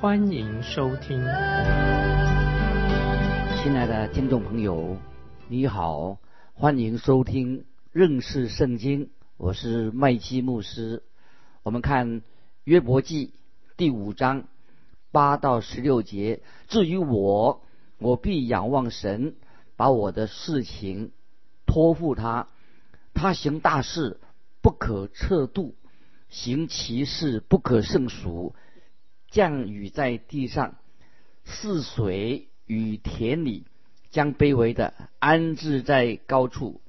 欢迎收听。亲爱的听众朋友，你好，欢迎收听认识圣经，我是麦基牧师。我们看约伯记第五章八到十六节。至于我，我必仰望神，把我的事情托付他。他行大事不可测度，行其事不可胜数。降雨在地上，似水与田里，将卑微的安置在高处，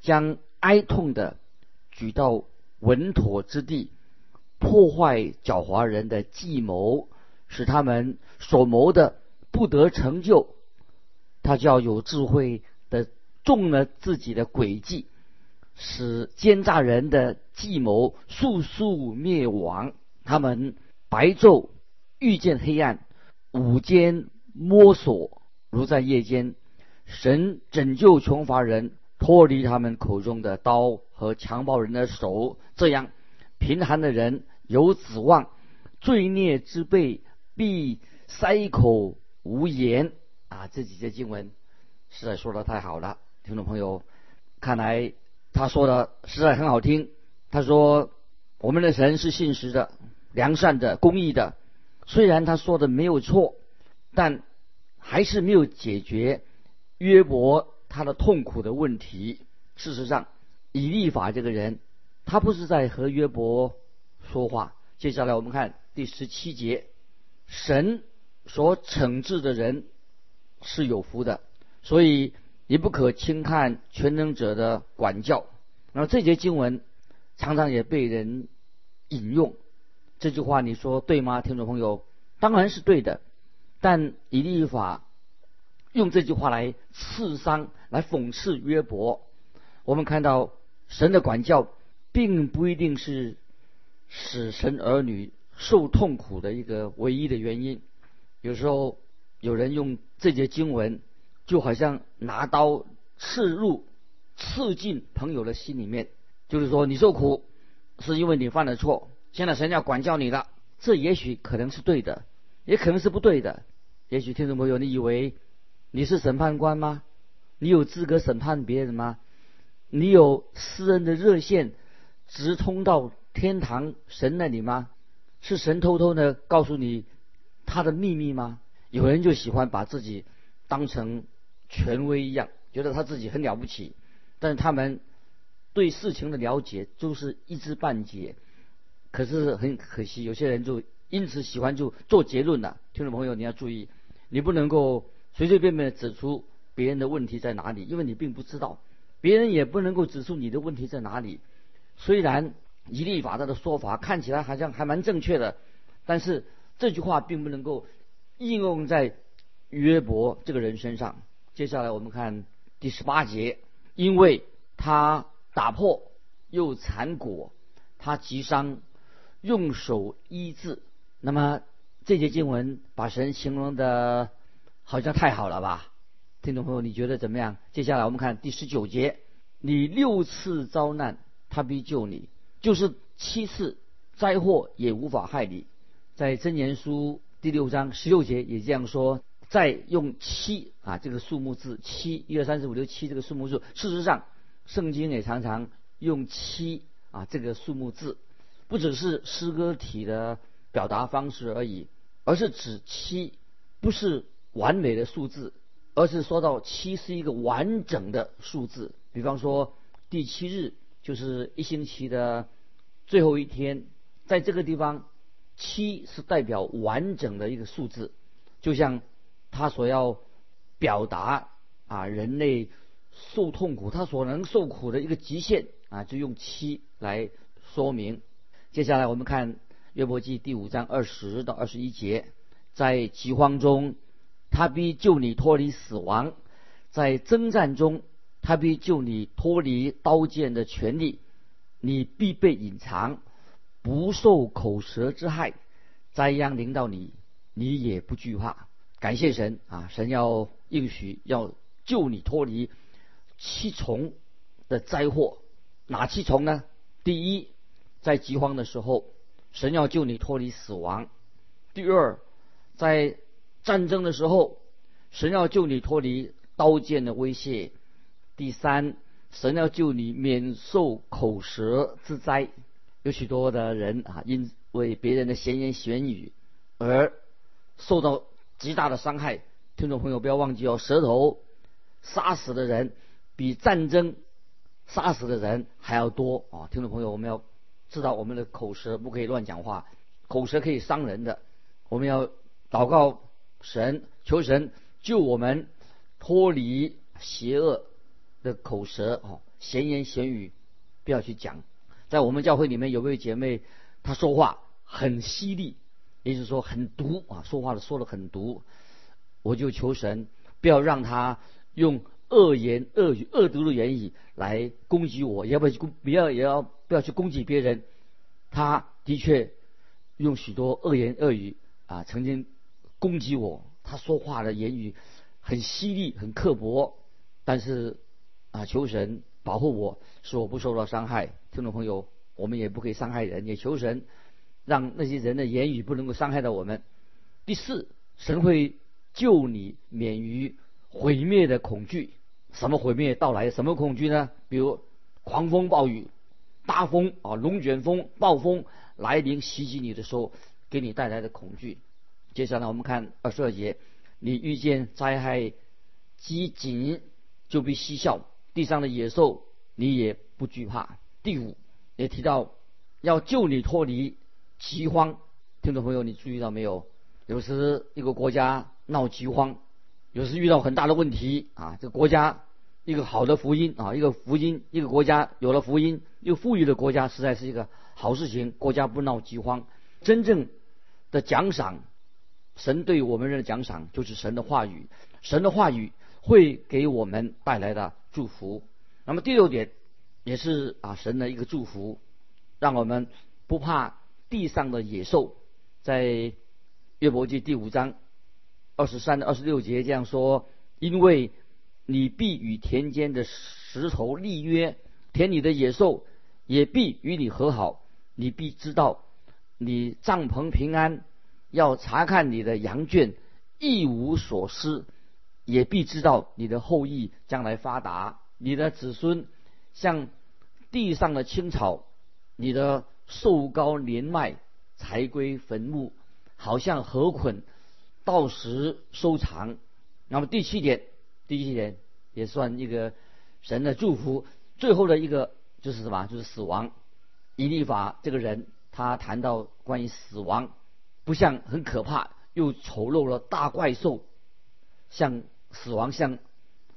将哀痛的举到稳妥之地。破坏狡猾人的计谋，使他们所谋的不得成就。他叫有智慧的中了自己的诡计，使奸诈人的计谋速速灭亡。他们白昼遇见黑暗，午间摸索如在夜间。神拯救穷乏人，脱离他们口中的刀和强暴人的手，这样贫寒的人。有指望，罪孽之辈必塞口无言啊！这几节经文实在说的太好了，听众朋友，看来他说的实在很好听。他说我们的神是信实的、良善的、公义的。虽然他说的没有错，但还是没有解决约伯他的痛苦的问题。事实上，以利法这个人，他不是在和约伯。说话。接下来我们看第十七节，神所惩治的人是有福的，所以你不可轻看全能者的管教。那么这节经文常常也被人引用，这句话你说对吗，听众朋友？当然是对的，但以利法用这句话来刺伤、来讽刺约伯。我们看到神的管教并不一定是。使神儿女受痛苦的一个唯一的原因，有时候有人用这节经文，就好像拿刀刺入、刺进朋友的心里面，就是说你受苦是因为你犯了错，现在神要管教你了。这也许可能是对的，也可能是不对的。也许听众朋友，你以为你是审判官吗？你有资格审判别人吗？你有私人的热线直通到？天堂神那里吗？是神偷偷的告诉你他的秘密吗？有人就喜欢把自己当成权威一样，觉得他自己很了不起，但是他们对事情的了解都是一知半解。可是很可惜，有些人就因此喜欢就做结论了。听众朋友，你要注意，你不能够随随便便指出别人的问题在哪里，因为你并不知道，别人也不能够指出你的问题在哪里。虽然。以利法他的说法看起来好像还蛮正确的，但是这句话并不能够应用在约伯这个人身上。接下来我们看第十八节，因为他打破又残果，他击伤，用手医治。那么这节经文把神形容的好像太好了吧？听众朋友，你觉得怎么样？接下来我们看第十九节，你六次遭难，他必救你。就是七次灾祸也无法害你，在真言书第六章十六节也这样说。再用七啊这个数目字七一二三四五六七这个数目字，事实上圣经也常常用七啊这个数目字，不只是诗歌体的表达方式而已，而是指七不是完美的数字，而是说到七是一个完整的数字。比方说第七日。就是一星期的最后一天，在这个地方，七是代表完整的一个数字，就像他所要表达啊，人类受痛苦，他所能受苦的一个极限啊，就用七来说明。接下来我们看约伯记第五章二十到二十一节，在饥荒中他必救你脱离死亡；在征战中，他必救你脱离刀剑的权利。你必被隐藏，不受口舌之害。灾殃临到你，你也不惧怕。感谢神啊！神要应许要救你脱离七重的灾祸。哪七重呢？第一，在饥荒的时候，神要救你脱离死亡；第二，在战争的时候，神要救你脱离刀剑的威胁；第三，神要救你免受口舌之灾。有许多的人啊，因为别人的闲言闲语而受到。极大的伤害，听众朋友不要忘记哦，舌头杀死的人比战争杀死的人还要多啊！听众朋友，我们要知道我们的口舌不可以乱讲话，口舌可以伤人的。我们要祷告神，求神救我们脱离邪恶的口舌哦，闲言闲语不要去讲。在我们教会里面有位姐妹，她说话很犀利。也就是说很毒啊，说话的说的很毒，我就求神不要让他用恶言恶语、恶毒的言语来攻击我，要不要？不要也要不要去攻击别人？他的确用许多恶言恶语啊，曾经攻击我。他说话的言语很犀利、很刻薄，但是啊，求神保护我，使我不受到伤害。听众朋友，我们也不可以伤害人，也求神。让那些人的言语不能够伤害到我们。第四，神会救你免于毁灭的恐惧。什么毁灭到来？什么恐惧呢？比如狂风暴雨、大风啊、龙卷风、暴风来临袭击你的时候，给你带来的恐惧。接下来我们看二十二节：你遇见灾害饥馑，就必嬉笑；地上的野兽，你也不惧怕。第五，也提到要救你脱离。饥荒，听众朋友，你注意到没有？有时一个国家闹饥荒，有时遇到很大的问题啊。这个国家一个好的福音啊，一个福音，一个国家有了福音，又富裕的国家，实在是一个好事情。国家不闹饥荒，真正的奖赏，神对我们人的奖赏就是神的话语，神的话语会给我们带来的祝福。那么第六点也是啊，神的一个祝福，让我们不怕。地上的野兽，在约伯记第五章二十三到二十六节这样说：因为你必与田间的石头立约，田里的野兽也必与你和好。你必知道你帐篷平安，要查看你的羊圈一无所失，也必知道你的后裔将来发达，你的子孙像地上的青草，你的。瘦高年迈，才归坟墓，好像河捆，到时收藏。那么第七点，第一点也算一个神的祝福。最后的一个就是什么？就是死亡。以利法这个人，他谈到关于死亡，不像很可怕，又丑陋了大怪兽，像死亡像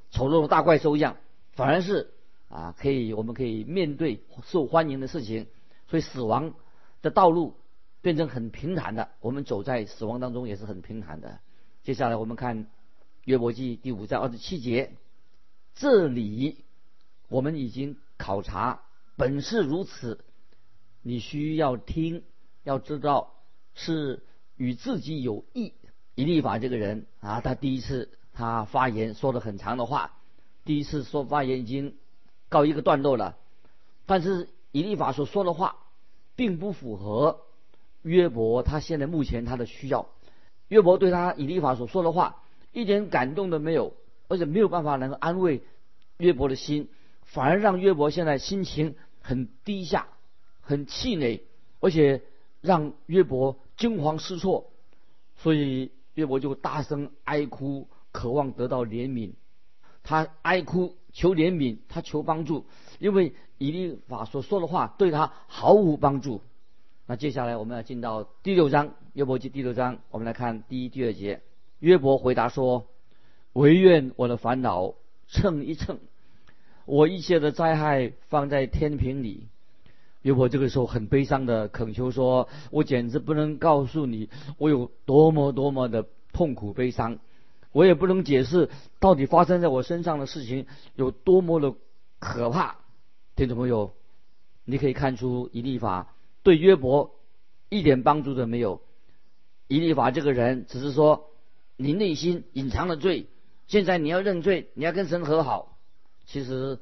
丑陋的大怪兽一样，反而是啊，可以我们可以面对受欢迎的事情。所以死亡的道路变成很平坦的，我们走在死亡当中也是很平坦的。接下来我们看约伯记第五章二十七节，这里我们已经考察，本是如此，你需要听，要知道是与自己有益。以利法这个人啊，他第一次他发言说了很长的话，第一次说发言已经告一个段落了，但是。以利法所说的话，并不符合约伯他现在目前他的需要。约伯对他以利法所说的话一点感动都没有，而且没有办法能够安慰约伯的心，反而让约伯现在心情很低下，很气馁，而且让约伯惊慌失措。所以约伯就大声哀哭，渴望得到怜悯。他哀哭求怜悯，他求帮助，因为。以利法所说的话对他毫无帮助。那接下来我们要进到第六章约伯记第六章，我们来看第一、第二节。约伯回答说：“唯愿我的烦恼称一称，我一切的灾害放在天平里。”约伯这个时候很悲伤的恳求说：“我简直不能告诉你，我有多么多么的痛苦悲伤。我也不能解释到底发生在我身上的事情有多么的可怕。听众朋友，你可以看出以利法对约伯一点帮助都没有。以利法这个人只是说你内心隐藏了罪，现在你要认罪，你要跟神和好。其实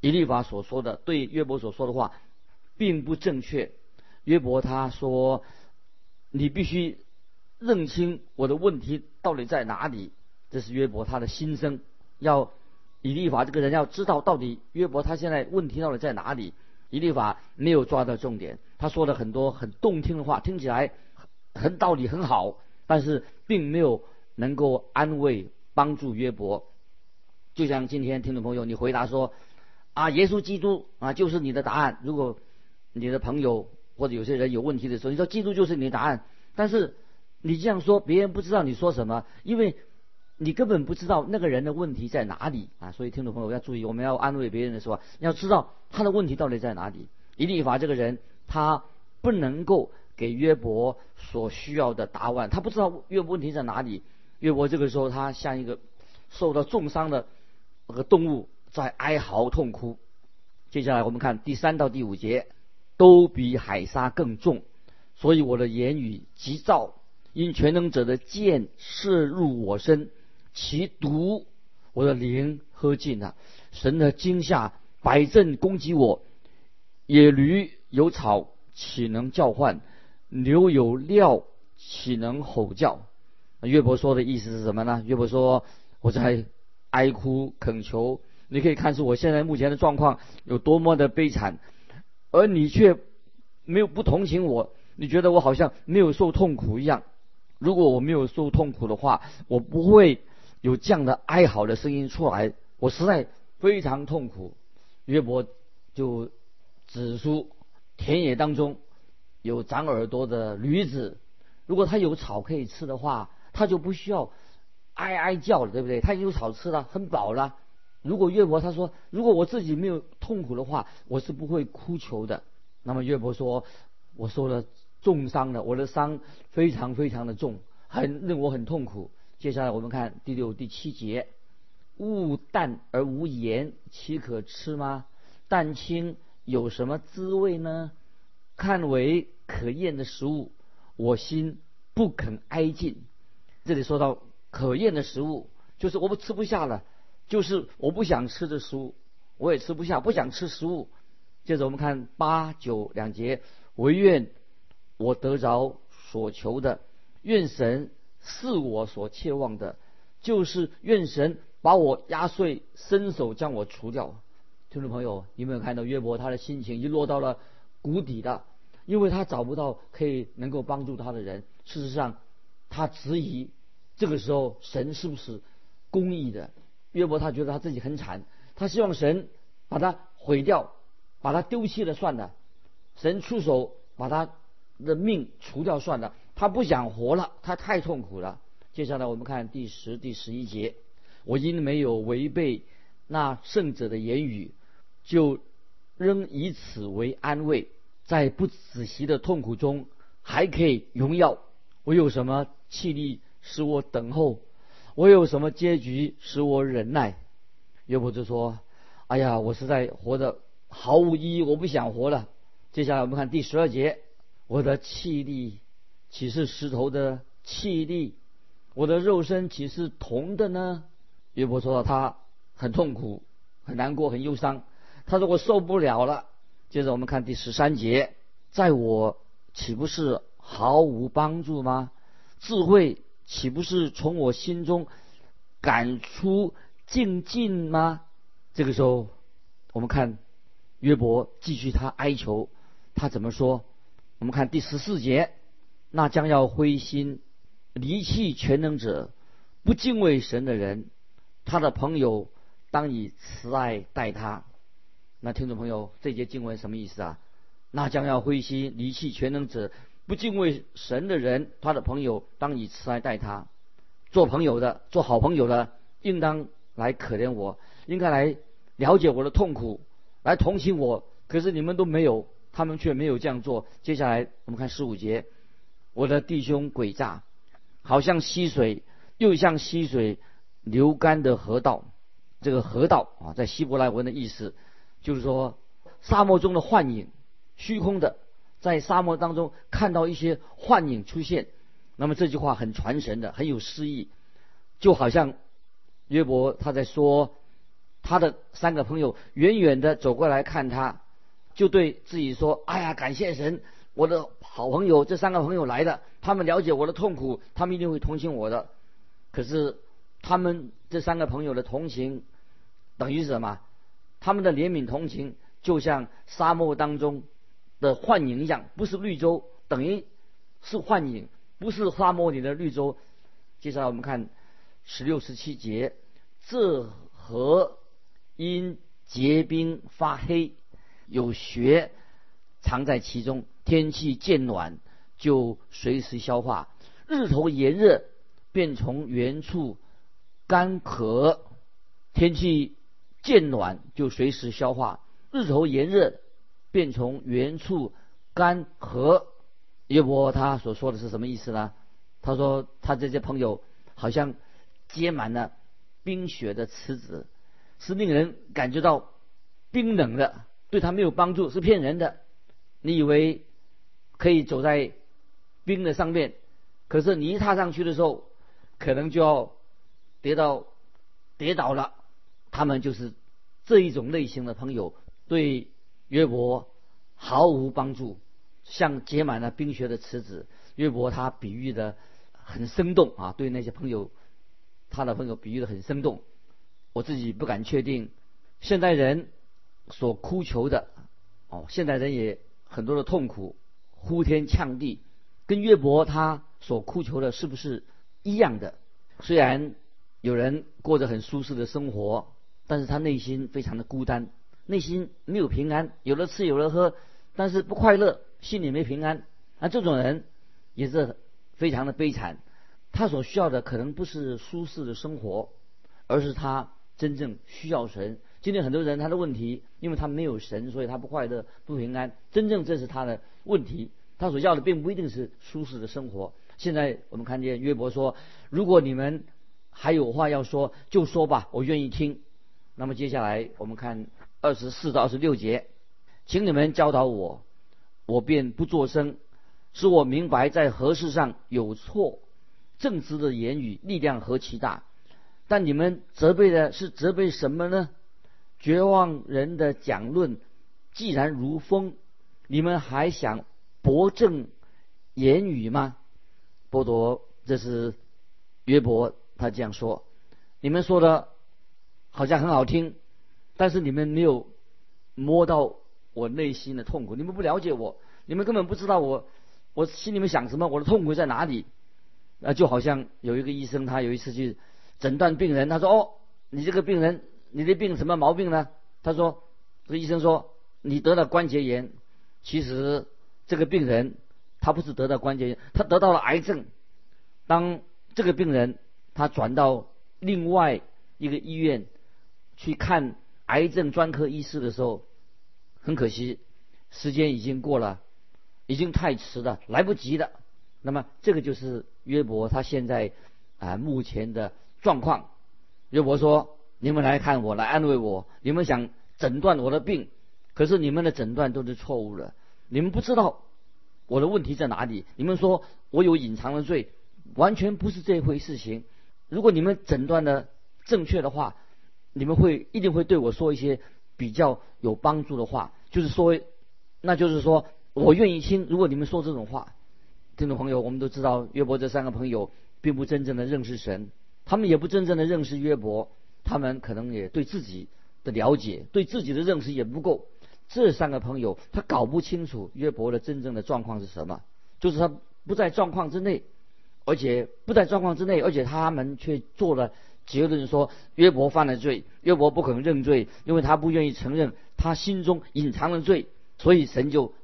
以利法所说的对约伯所说的话并不正确。约伯他说：“你必须认清我的问题到底在哪里。”这是约伯他的心声。要以利法这个人要知道到底约伯他现在问题到底在哪里。以利法没有抓到重点，他说了很多很动听的话，听起来很道理很好，但是并没有能够安慰帮助约伯。就像今天听众朋友，你回答说：“啊，耶稣基督啊，就是你的答案。”如果你的朋友。或者有些人有问题的时候，你说基督就是你的答案，但是你这样说，别人不知道你说什么，因为你根本不知道那个人的问题在哪里啊！所以听众朋友要注意，我们要安慰别人的时候，要知道他的问题到底在哪里。以利法这个人，他不能够给约伯所需要的答案，他不知道约伯问题在哪里。约伯这个时候，他像一个受到重伤的那个动物，在哀嚎痛哭。接下来我们看第三到第五节。都比海沙更重，所以我的言语急躁，因全能者的剑射入我身，其毒我的灵喝尽了。神的惊吓，摆阵攻击我，野驴有草岂能叫唤？牛有料岂能吼叫？约伯说的意思是什么呢？约伯说我在哀哭恳求，你可以看出我现在目前的状况有多么的悲惨。而你却没有不同情我，你觉得我好像没有受痛苦一样。如果我没有受痛苦的话，我不会有这样的哀嚎的声音出来。我实在非常痛苦。约伯就指出，田野当中有长耳朵的驴子，如果它有草可以吃的话，他就不需要哀哀叫了，对不对？它有草吃了，很饱了。如果岳伯他说，如果我自己没有痛苦的话，我是不会哭求的。那么岳伯说，我受了重伤了，我的伤非常非常的重，很令我很痛苦。接下来我们看第六、第七节：物淡而无盐，岂可吃吗？蛋清有什么滋味呢？看为可厌的食物，我心不肯挨近。这里说到可厌的食物，就是我们吃不下了。就是我不想吃的食物，我也吃不下，不想吃食物。接着我们看八九两节，唯愿我得着所求的，愿神是我所切望的，就是愿神把我压碎，伸手将我除掉。听众朋友，有没有看到约伯他的心情已经落到了谷底的？因为他找不到可以能够帮助他的人。事实上，他质疑这个时候神是不是公义的？约伯他觉得他自己很惨，他希望神把他毁掉，把他丢弃了算了，神出手把他的命除掉算了，他不想活了，他太痛苦了。接下来我们看第十、第十一节，我因没有违背那圣者的言语，就仍以此为安慰，在不仔细的痛苦中还可以荣耀。我有什么气力使我等候？我有什么结局使我忍耐？约伯就说：“哎呀，我实在活得毫无意义，我不想活了。”接下来我们看第十二节：“我的气力岂是石头的气力？我的肉身岂是铜的呢？”约伯说到他很痛苦、很难过、很忧伤。他说：“我受不了了。”接着我们看第十三节：“在我岂不是毫无帮助吗？智慧。”岂不是从我心中赶出静静吗？这个时候，我们看约伯继续他哀求，他怎么说？我们看第十四节：那将要灰心离弃全能者、不敬畏神的人，他的朋友当以慈爱待他。那听众朋友，这节经文什么意思啊？那将要灰心离弃全能者。不敬畏神的人，他的朋友当以慈爱待他。做朋友的，做好朋友的，应当来可怜我，应该来了解我的痛苦，来同情我。可是你们都没有，他们却没有这样做。接下来我们看十五节，我的弟兄诡诈，好像溪水又像溪水流干的河道。这个河道啊，在希伯来文的意思就是说，沙漠中的幻影，虚空的，在沙漠当中看到一些幻影出现。那么这句话很传神的，很有诗意，就好像约伯他在说，他的三个朋友远远的走过来看他，就对自己说：“哎呀，感谢神，我的好朋友，这三个朋友来的，他们了解我的痛苦，他们一定会同情我的。”可是他们这三个朋友的同情。等于是什么？他们的怜悯同情，就像沙漠当中的幻影一样，不是绿洲，等于是幻影，不是沙漠里的绿洲。接下来我们看十六、十七节：这河因结冰发黑，有雪藏在其中。天气渐暖，就随时消化；日头炎热，便从原处干渴。天气。渐暖就随时消化，日头炎热便从原处干涸。约伯他所说的是什么意思呢？他说他这些朋友好像结满了冰雪的池子，是令人感觉到冰冷的，对他没有帮助，是骗人的。你以为可以走在冰的上面，可是你一踏上去的时候，可能就要跌到跌倒了。他们就是这一种类型的朋友，对约伯毫无帮助，像结满了冰雪的池子。约伯他比喻的很生动啊，对那些朋友，他的朋友比喻的很生动。我自己不敢确定，现代人所哭求的哦，现代人也很多的痛苦，呼天抢地，跟约伯他所哭求的是不是一样的？虽然有人过着很舒适的生活。但是他内心非常的孤单，内心没有平安，有了吃有了喝，但是不快乐，心里没平安。那这种人也是非常的悲惨。他所需要的可能不是舒适的生活，而是他真正需要神。今天很多人他的问题，因为他没有神，所以他不快乐不平安。真正这是他的问题，他所要的并不一定是舒适的生活。现在我们看见约伯说：“如果你们还有话要说，就说吧，我愿意听。”那么接下来我们看二十四到二十六节，请你们教导我，我便不作声，使我明白在何事上有错。正直的言语力量何其大，但你们责备的是责备什么呢？绝望人的讲论既然如风，你们还想驳正言语吗？波多，这是约伯，他这样说，你们说的。好像很好听，但是你们没有摸到我内心的痛苦，你们不了解我，你们根本不知道我我心里面想什么，我的痛苦在哪里？啊，就好像有一个医生，他有一次去诊断病人，他说：“哦，你这个病人，你的病什么毛病呢？”他说：“这医生说你得了关节炎，其实这个病人他不是得到关节炎，他得到了癌症。当这个病人他转到另外一个医院。”去看癌症专科医师的时候，很可惜，时间已经过了，已经太迟了，来不及了。那么这个就是约伯他现在啊目前的状况。约伯说：“你们来看我，来安慰我，你们想诊断我的病，可是你们的诊断都是错误的。你们不知道我的问题在哪里。你们说我有隐藏的罪，完全不是这回事情。如果你们诊断的正确的话。”你们会一定会对我说一些比较有帮助的话，就是说，那就是说我愿意听。如果你们说这种话，听众朋友，我们都知道约伯这三个朋友并不真正的认识神，他们也不真正的认识约伯，他们可能也对自己的了解、对自己的认识也不够。这三个朋友他搞不清楚约伯的真正的状况是什么，就是他不在状况之内，而且不在状况之内，而且他们却做了。结论说约伯犯了罪，约伯不肯认罪，因为他不愿意承认他心中隐藏的罪，所以神就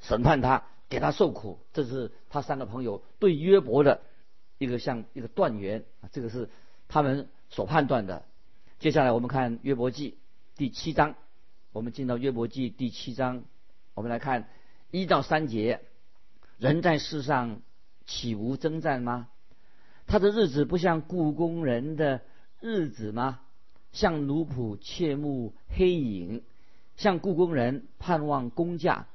审判他，给他受苦。这是他三个朋友对约伯的一个像一个断言啊，这个是他们所判断的。接下来我们看约伯记第七章，我们进到约伯记第七章，我们来看一到三节：人在世上岂无征战吗？他的日子不像故宫人的日子吗？像奴仆切慕黑影，像故宫人盼望工价。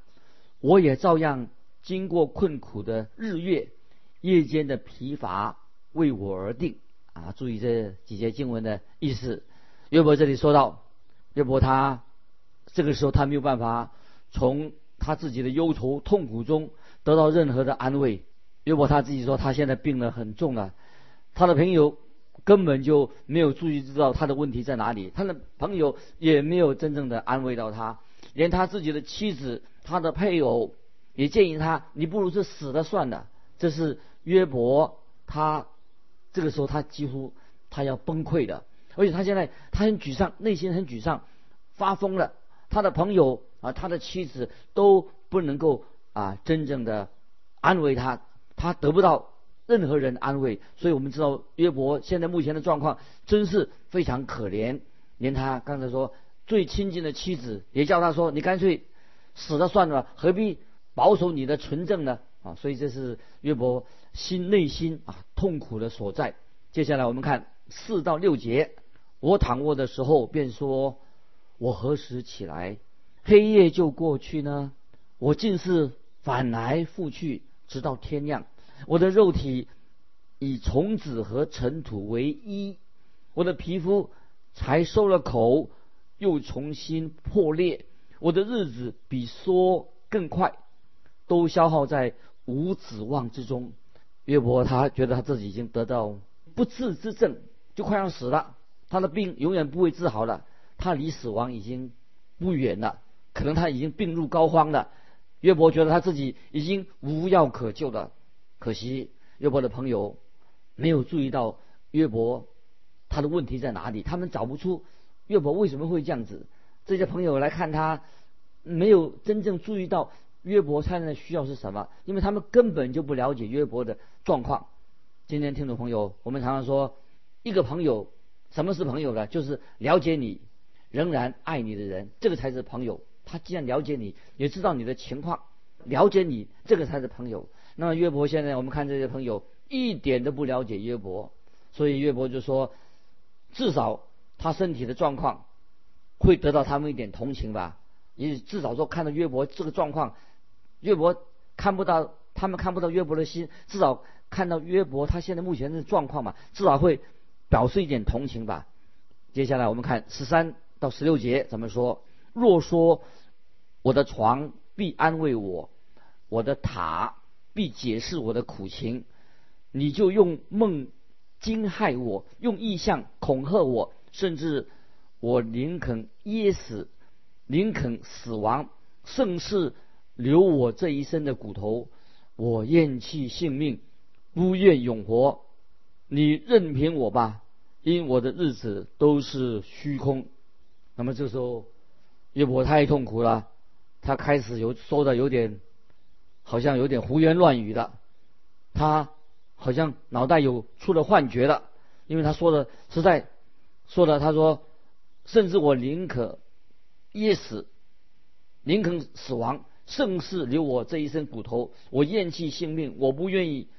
我也照样经过困苦的日月，夜间的疲乏为我而定。啊，注意这几节经文的意思。约伯这里说到，约伯他这个时候他没有办法从他自己的忧愁痛苦中得到任何的安慰。约伯他自己说，他现在病得很重了，他的朋友根本就没有注意知道他的问题在哪里，他的朋友也没有真正的安慰到他，连他自己的妻子、他的配偶也建议他，你不如是死了算了。这是约伯他这个时候他几乎他要崩溃的，而且他现在他很沮丧，内心很沮丧，发疯了。他的朋友啊，他的妻子都不能够啊真正的安慰他。他得不到任何人安慰，所以我们知道约伯现在目前的状况真是非常可怜。连他刚才说最亲近的妻子也叫他说：“你干脆死了算了，何必保守你的纯正呢？”啊，所以这是约伯心内心啊痛苦的所在。接下来我们看四到六节：我躺卧的时候便说：“我何时起来？黑夜就过去呢？我竟是反来覆去。”直到天亮，我的肉体以虫子和尘土为衣，我的皮肤才收了口，又重新破裂。我的日子比说更快，都消耗在无指望之中。约伯他觉得他自己已经得到不治之症，就快要死了。他的病永远不会治好了，他离死亡已经不远了，可能他已经病入膏肓了。约伯觉得他自己已经无药可救了，可惜约伯的朋友没有注意到约伯他的问题在哪里，他们找不出约伯为什么会这样子。这些朋友来看他，没有真正注意到约伯他的需要是什么，因为他们根本就不了解约伯的状况。今天听众朋友，我们常常说，一个朋友什么是朋友呢？就是了解你，仍然爱你的人，这个才是朋友。他既然了解你，也知道你的情况，了解你，这个才是朋友。那么约伯现在，我们看这些朋友一点都不了解约伯，所以约伯就说，至少他身体的状况会得到他们一点同情吧。也至少说看到约伯这个状况，约伯看不到，他们看不到约伯的心，至少看到约伯他现在目前的状况嘛，至少会表示一点同情吧。接下来我们看十三到十六节怎么说。若说我的床必安慰我，我的塔必解释我的苦情，你就用梦惊骇我，用意象恐吓我，甚至我宁肯噎死，宁肯死亡，甚是留我这一生的骨头。我厌弃性命，不愿永活。你任凭我吧，因我的日子都是虚空。那么这时候。约伯太痛苦了，他开始有说的有点，好像有点胡言乱语的，他好像脑袋有出了幻觉了，因为他说的实在，说的他说，甚至我宁可噎死，宁肯死亡，盛世留我这一身骨头。我厌弃性命，我不愿意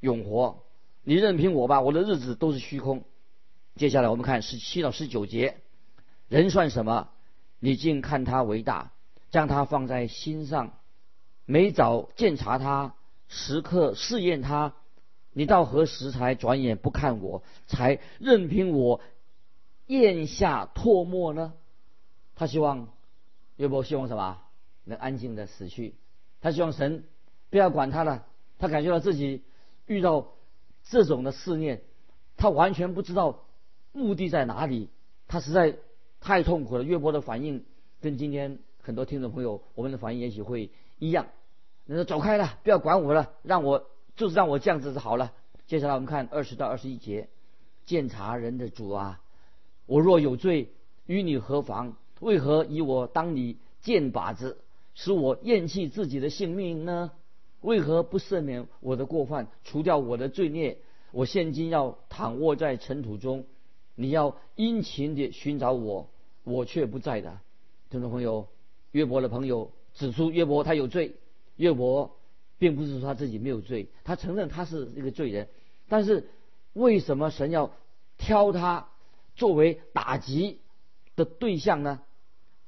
永活。你任凭我吧，我的日子都是虚空。接下来我们看十七到十九节，人算什么？你竟看他为大，将他放在心上，每早检查他，时刻试验他。你到何时才转眼不看我，才任凭我咽下唾沫呢？他希望约伯希望什么？能安静的死去。他希望神不要管他了。他感觉到自己遇到这种的试验，他完全不知道目的在哪里。他实在。太痛苦了。约伯的反应跟今天很多听众朋友我们的反应也许会一样。你说走开了，不要管我了，让我就是让我这样子就好了。接下来我们看二十到二十一节，鉴察人的主啊，我若有罪，与你何妨？为何以我当你箭靶子，使我厌弃自己的性命呢？为何不赦免我的过犯，除掉我的罪孽？我现今要躺卧在尘土中。你要殷勤地寻找我，我却不在的。听众朋友，约伯的朋友指出约伯他有罪。约伯并不是说他自己没有罪，他承认他是一个罪人。但是为什么神要挑他作为打击的对象呢？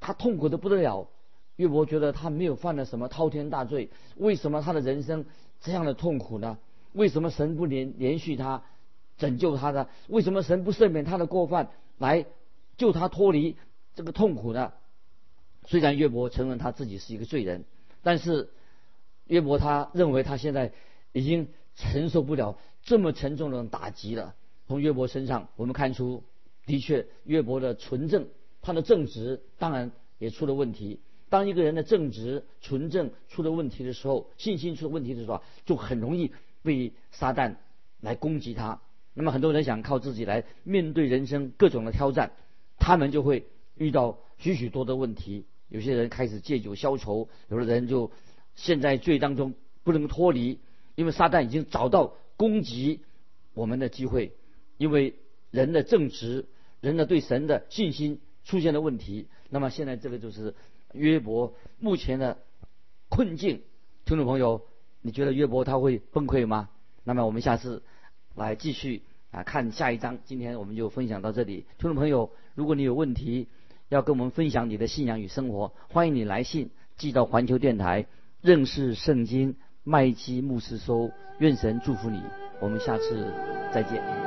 他痛苦的不得了。约伯觉得他没有犯了什么滔天大罪，为什么他的人生这样的痛苦呢？为什么神不连连续他，拯救他呢？为什么神不赦免他的过犯，来救他脱离这个痛苦呢？虽然约伯承认他自己是一个罪人，但是约伯他认为他现在已经承受不了这么沉重的打击了。从约伯身上，我们看出，的确约伯的纯正，他的正直当然也出了问题。当一个人的正直、纯正出了问题的时候，信心出了问题的时候，就很容易被撒旦来攻击他。那么很多人想靠自己来面对人生各种的挑战，他们就会遇到许许多的问题。有些人开始借酒消愁，有的人就陷在罪当中不能脱离，因为撒旦已经找到攻击我们的机会。因为人的正直、人的对神的信心出现了问题，那么现在这个就是。约伯目前的困境，听众朋友，你觉得约伯他会崩溃吗？那么我们下次来继续啊看下一章。今天我们就分享到这里。听众朋友，如果你有问题要跟我们分享你的信仰与生活，欢迎你来信寄到环球电台认识圣经麦基牧师收。愿神祝福你，我们下次再见。